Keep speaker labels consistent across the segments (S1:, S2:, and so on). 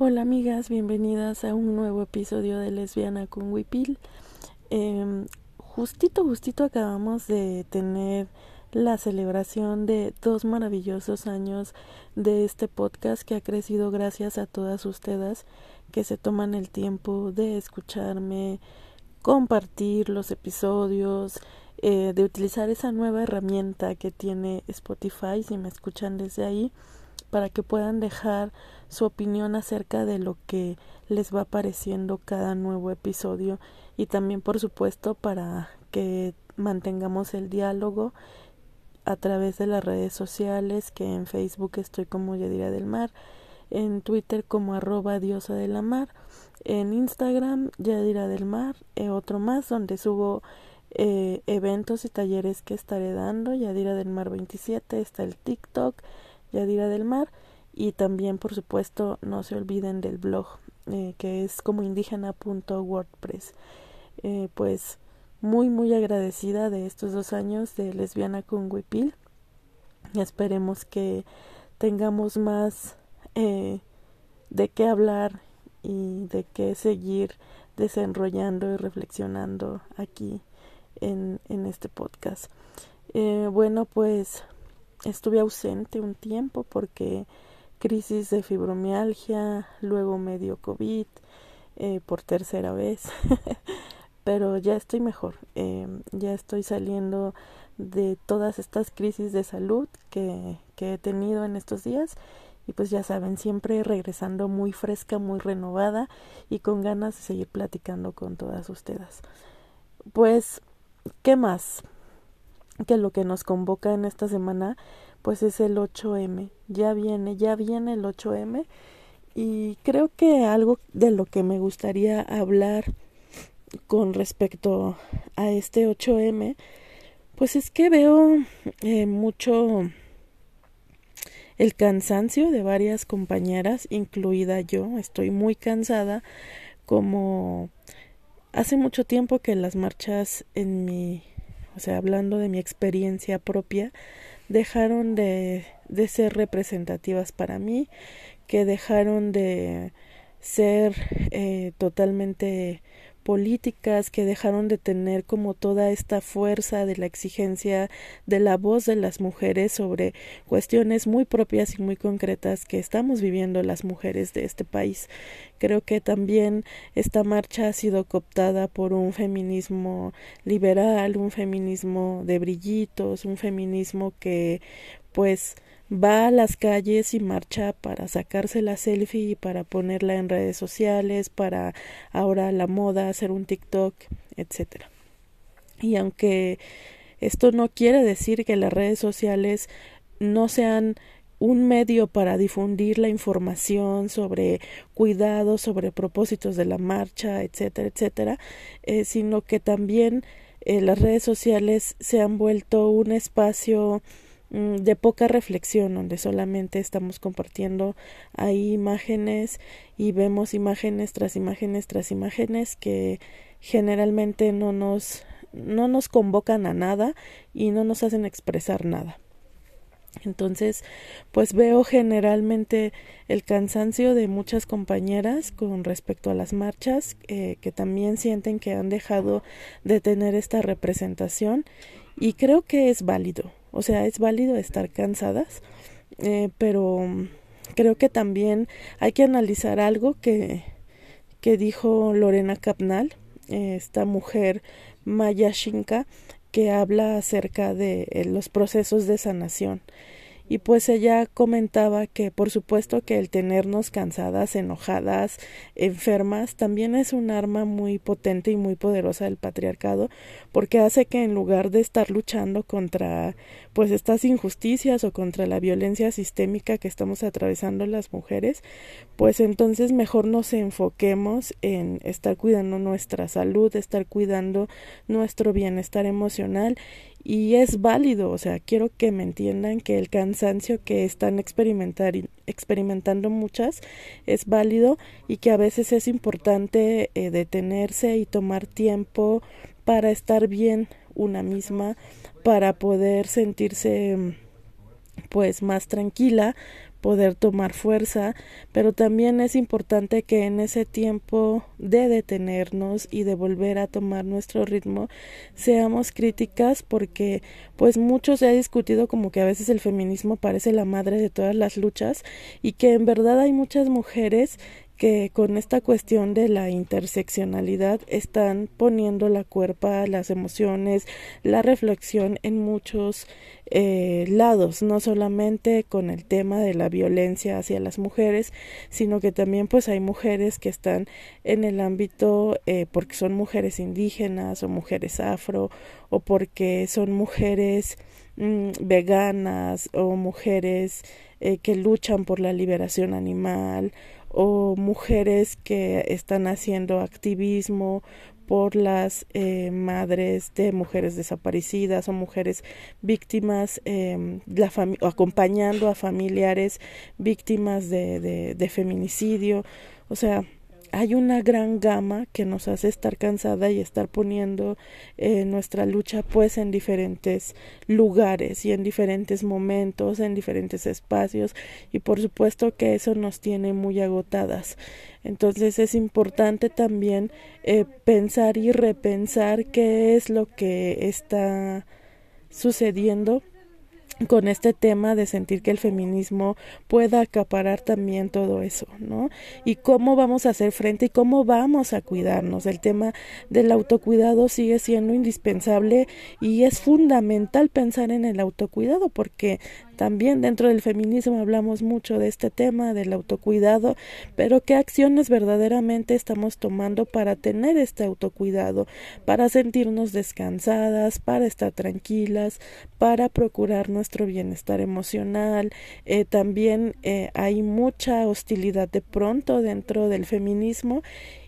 S1: Hola amigas, bienvenidas a un nuevo episodio de Lesbiana con Wipil. Eh, justito, justito acabamos de tener la celebración de dos maravillosos años de este podcast que ha crecido gracias a todas ustedes que se toman el tiempo de escucharme, compartir los episodios, eh, de utilizar esa nueva herramienta que tiene Spotify si me escuchan desde ahí para que puedan dejar su opinión acerca de lo que les va apareciendo cada nuevo episodio y también por supuesto para que mantengamos el diálogo a través de las redes sociales que en Facebook estoy como Yadira del Mar, en Twitter como arroba diosa de la mar, en Instagram Yadira del Mar, e otro más donde subo eh, eventos y talleres que estaré dando, Yadira del Mar 27, está el TikTok, Yadira del Mar. Y también por supuesto no se olviden del blog eh, que es como indígena.wordpress eh, pues muy muy agradecida de estos dos años de lesbiana con Huipil. Esperemos que tengamos más eh, de qué hablar y de qué seguir desenrollando y reflexionando aquí en, en este podcast. Bueno pues estuve ausente un tiempo porque crisis de fibromialgia, luego medio COVID eh, por tercera vez, pero ya estoy mejor, eh, ya estoy saliendo de todas estas crisis de salud que, que he tenido en estos días y pues ya saben, siempre regresando muy fresca, muy renovada y con ganas de seguir platicando con todas ustedes. Pues, ¿qué más? Que lo que nos convoca en esta semana pues es el 8M. Ya viene, ya viene el 8M y creo que algo de lo que me gustaría hablar con respecto a este 8M pues es que veo eh, mucho el cansancio de varias compañeras, incluida yo, estoy muy cansada como hace mucho tiempo que las marchas en mi o sea, hablando de mi experiencia propia, dejaron de, de ser representativas para mí, que dejaron de ser eh, totalmente políticas que dejaron de tener como toda esta fuerza de la exigencia de la voz de las mujeres sobre cuestiones muy propias y muy concretas que estamos viviendo las mujeres de este país. Creo que también esta marcha ha sido cooptada por un feminismo liberal, un feminismo de brillitos, un feminismo que pues va a las calles y marcha para sacarse la selfie y para ponerla en redes sociales, para ahora la moda, hacer un TikTok, etcétera. Y aunque esto no quiere decir que las redes sociales no sean un medio para difundir la información sobre cuidados, sobre propósitos de la marcha, etcétera, etcétera, eh, sino que también eh, las redes sociales se han vuelto un espacio de poca reflexión, donde solamente estamos compartiendo ahí imágenes y vemos imágenes tras imágenes tras imágenes que generalmente no nos no nos convocan a nada y no nos hacen expresar nada. Entonces, pues veo generalmente el cansancio de muchas compañeras con respecto a las marchas, eh, que también sienten que han dejado de tener esta representación y creo que es válido. O sea, es válido estar cansadas, eh, pero creo que también hay que analizar algo que, que dijo Lorena Capnal, eh, esta mujer maya shinka, que habla acerca de eh, los procesos de sanación y pues ella comentaba que por supuesto que el tenernos cansadas, enojadas, enfermas, también es un arma muy potente y muy poderosa del patriarcado, porque hace que en lugar de estar luchando contra pues estas injusticias o contra la violencia sistémica que estamos atravesando las mujeres, pues entonces mejor nos enfoquemos en estar cuidando nuestra salud, estar cuidando nuestro bienestar emocional y es válido, o sea, quiero que me entiendan que el cansancio que están experimentando muchas es válido y que a veces es importante eh, detenerse y tomar tiempo para estar bien una misma, para poder sentirse pues más tranquila, poder tomar fuerza, pero también es importante que en ese tiempo de detenernos y de volver a tomar nuestro ritmo seamos críticas porque pues mucho se ha discutido como que a veces el feminismo parece la madre de todas las luchas y que en verdad hay muchas mujeres que con esta cuestión de la interseccionalidad están poniendo la cuerpa, las emociones, la reflexión en muchos eh, lados, no solamente con el tema de la violencia hacia las mujeres, sino que también pues hay mujeres que están en el ámbito eh, porque son mujeres indígenas o mujeres afro o porque son mujeres mm, veganas o mujeres eh, que luchan por la liberación animal o mujeres que están haciendo activismo por las eh, madres de mujeres desaparecidas o mujeres víctimas, eh, la acompañando a familiares víctimas de, de, de feminicidio. O sea, hay una gran gama que nos hace estar cansada y estar poniendo eh, nuestra lucha pues en diferentes lugares y en diferentes momentos, en diferentes espacios y por supuesto que eso nos tiene muy agotadas. Entonces es importante también eh, pensar y repensar qué es lo que está sucediendo con este tema de sentir que el feminismo pueda acaparar también todo eso, ¿no? Y cómo vamos a hacer frente y cómo vamos a cuidarnos. El tema del autocuidado sigue siendo indispensable y es fundamental pensar en el autocuidado porque también dentro del feminismo hablamos mucho de este tema del autocuidado, pero qué acciones verdaderamente estamos tomando para tener este autocuidado, para sentirnos descansadas, para estar tranquilas, para procurar nuestro bienestar emocional. Eh, también eh, hay mucha hostilidad de pronto dentro del feminismo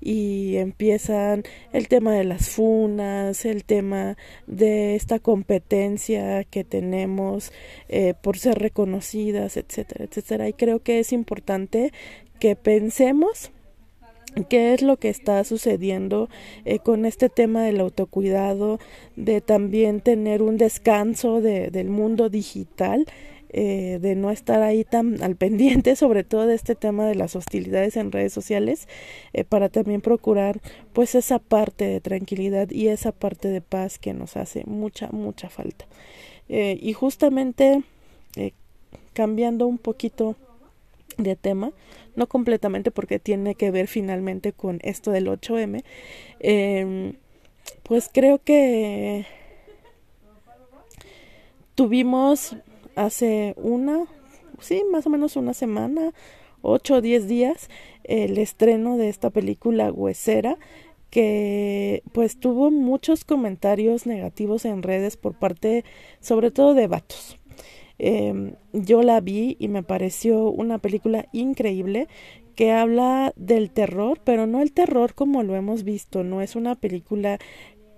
S1: y empiezan el tema de las funas, el tema de esta competencia que tenemos eh, por ser reconocidas, etcétera, etcétera. Y creo que es importante que pensemos qué es lo que está sucediendo eh, con este tema del autocuidado, de también tener un descanso de, del mundo digital eh, de no estar ahí tan al pendiente, sobre todo de este tema de las hostilidades en redes sociales, eh, para también procurar pues esa parte de tranquilidad y esa parte de paz que nos hace mucha, mucha falta. Eh, y justamente cambiando un poquito de tema, no completamente porque tiene que ver finalmente con esto del 8M, em, pues creo que tuvimos hace una, sí, más o menos una semana, ocho o diez días, el estreno de esta película Huesera, que pues tuvo muchos comentarios negativos en redes por parte sobre todo de vatos. Em, yo la vi y me pareció una película increíble que habla del terror, pero no el terror como lo hemos visto, no es una película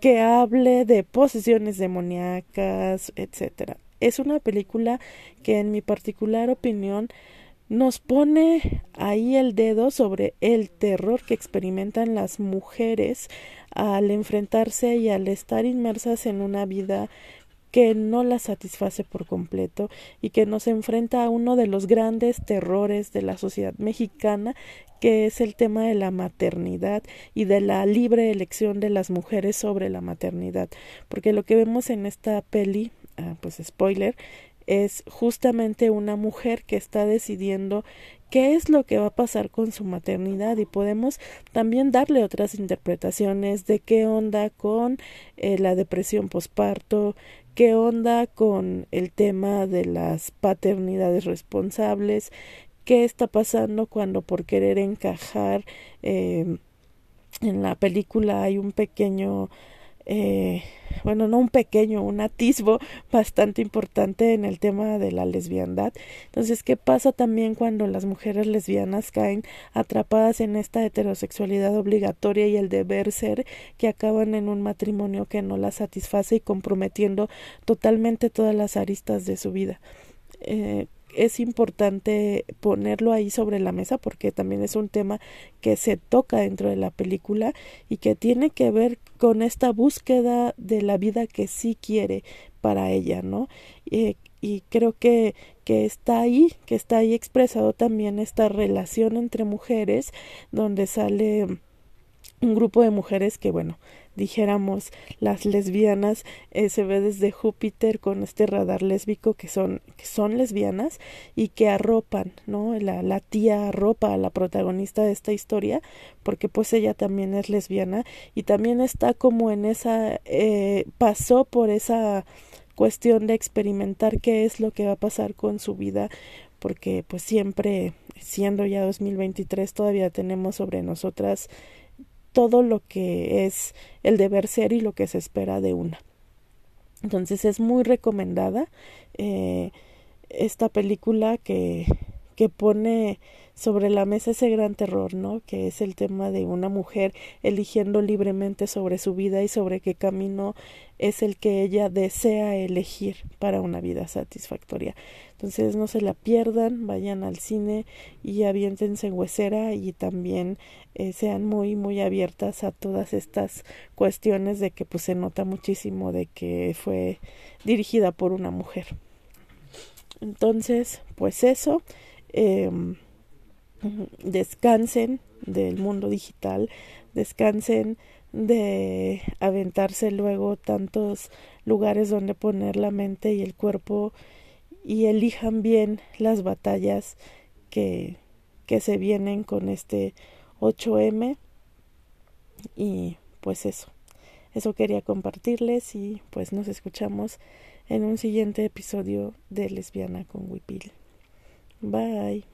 S1: que hable de posesiones demoníacas, etcétera es una película que en mi particular opinión nos pone ahí el dedo sobre el terror que experimentan las mujeres al enfrentarse y al estar inmersas en una vida que no las satisface por completo y que nos enfrenta a uno de los grandes terrores de la sociedad mexicana que es el tema de la maternidad y de la libre elección de las mujeres sobre la maternidad. Porque lo que vemos en esta peli pues spoiler, es justamente una mujer que está decidiendo qué es lo que va a pasar con su maternidad y podemos también darle otras interpretaciones de qué onda con eh, la depresión posparto, qué onda con el tema de las paternidades responsables, qué está pasando cuando por querer encajar eh, en la película hay un pequeño eh, bueno, no un pequeño, un atisbo bastante importante en el tema de la lesbiandad. Entonces, ¿qué pasa también cuando las mujeres lesbianas caen atrapadas en esta heterosexualidad obligatoria y el deber ser que acaban en un matrimonio que no las satisface y comprometiendo totalmente todas las aristas de su vida? Eh, es importante ponerlo ahí sobre la mesa porque también es un tema que se toca dentro de la película y que tiene que ver con esta búsqueda de la vida que sí quiere para ella, ¿no? Eh, y creo que que está ahí, que está ahí expresado también esta relación entre mujeres, donde sale un grupo de mujeres que, bueno, dijéramos las lesbianas eh, se ve desde Júpiter con este radar lésbico que son que son lesbianas y que arropan no la, la tía arropa a la protagonista de esta historia porque pues ella también es lesbiana y también está como en esa eh, pasó por esa cuestión de experimentar qué es lo que va a pasar con su vida porque pues siempre siendo ya 2023 todavía tenemos sobre nosotras todo lo que es el deber ser y lo que se espera de una. Entonces es muy recomendada eh, esta película que, que pone sobre la mesa ese gran terror, ¿no? Que es el tema de una mujer eligiendo libremente sobre su vida y sobre qué camino es el que ella desea elegir para una vida satisfactoria. Entonces no se la pierdan, vayan al cine y aviéntense en huesera y también eh, sean muy muy abiertas a todas estas cuestiones de que pues se nota muchísimo de que fue dirigida por una mujer. Entonces, pues eso. Eh, descansen del mundo digital, descansen de aventarse luego tantos lugares donde poner la mente y el cuerpo y elijan bien las batallas que, que se vienen con este 8M y pues eso, eso quería compartirles y pues nos escuchamos en un siguiente episodio de Lesbiana con Wipil. Bye.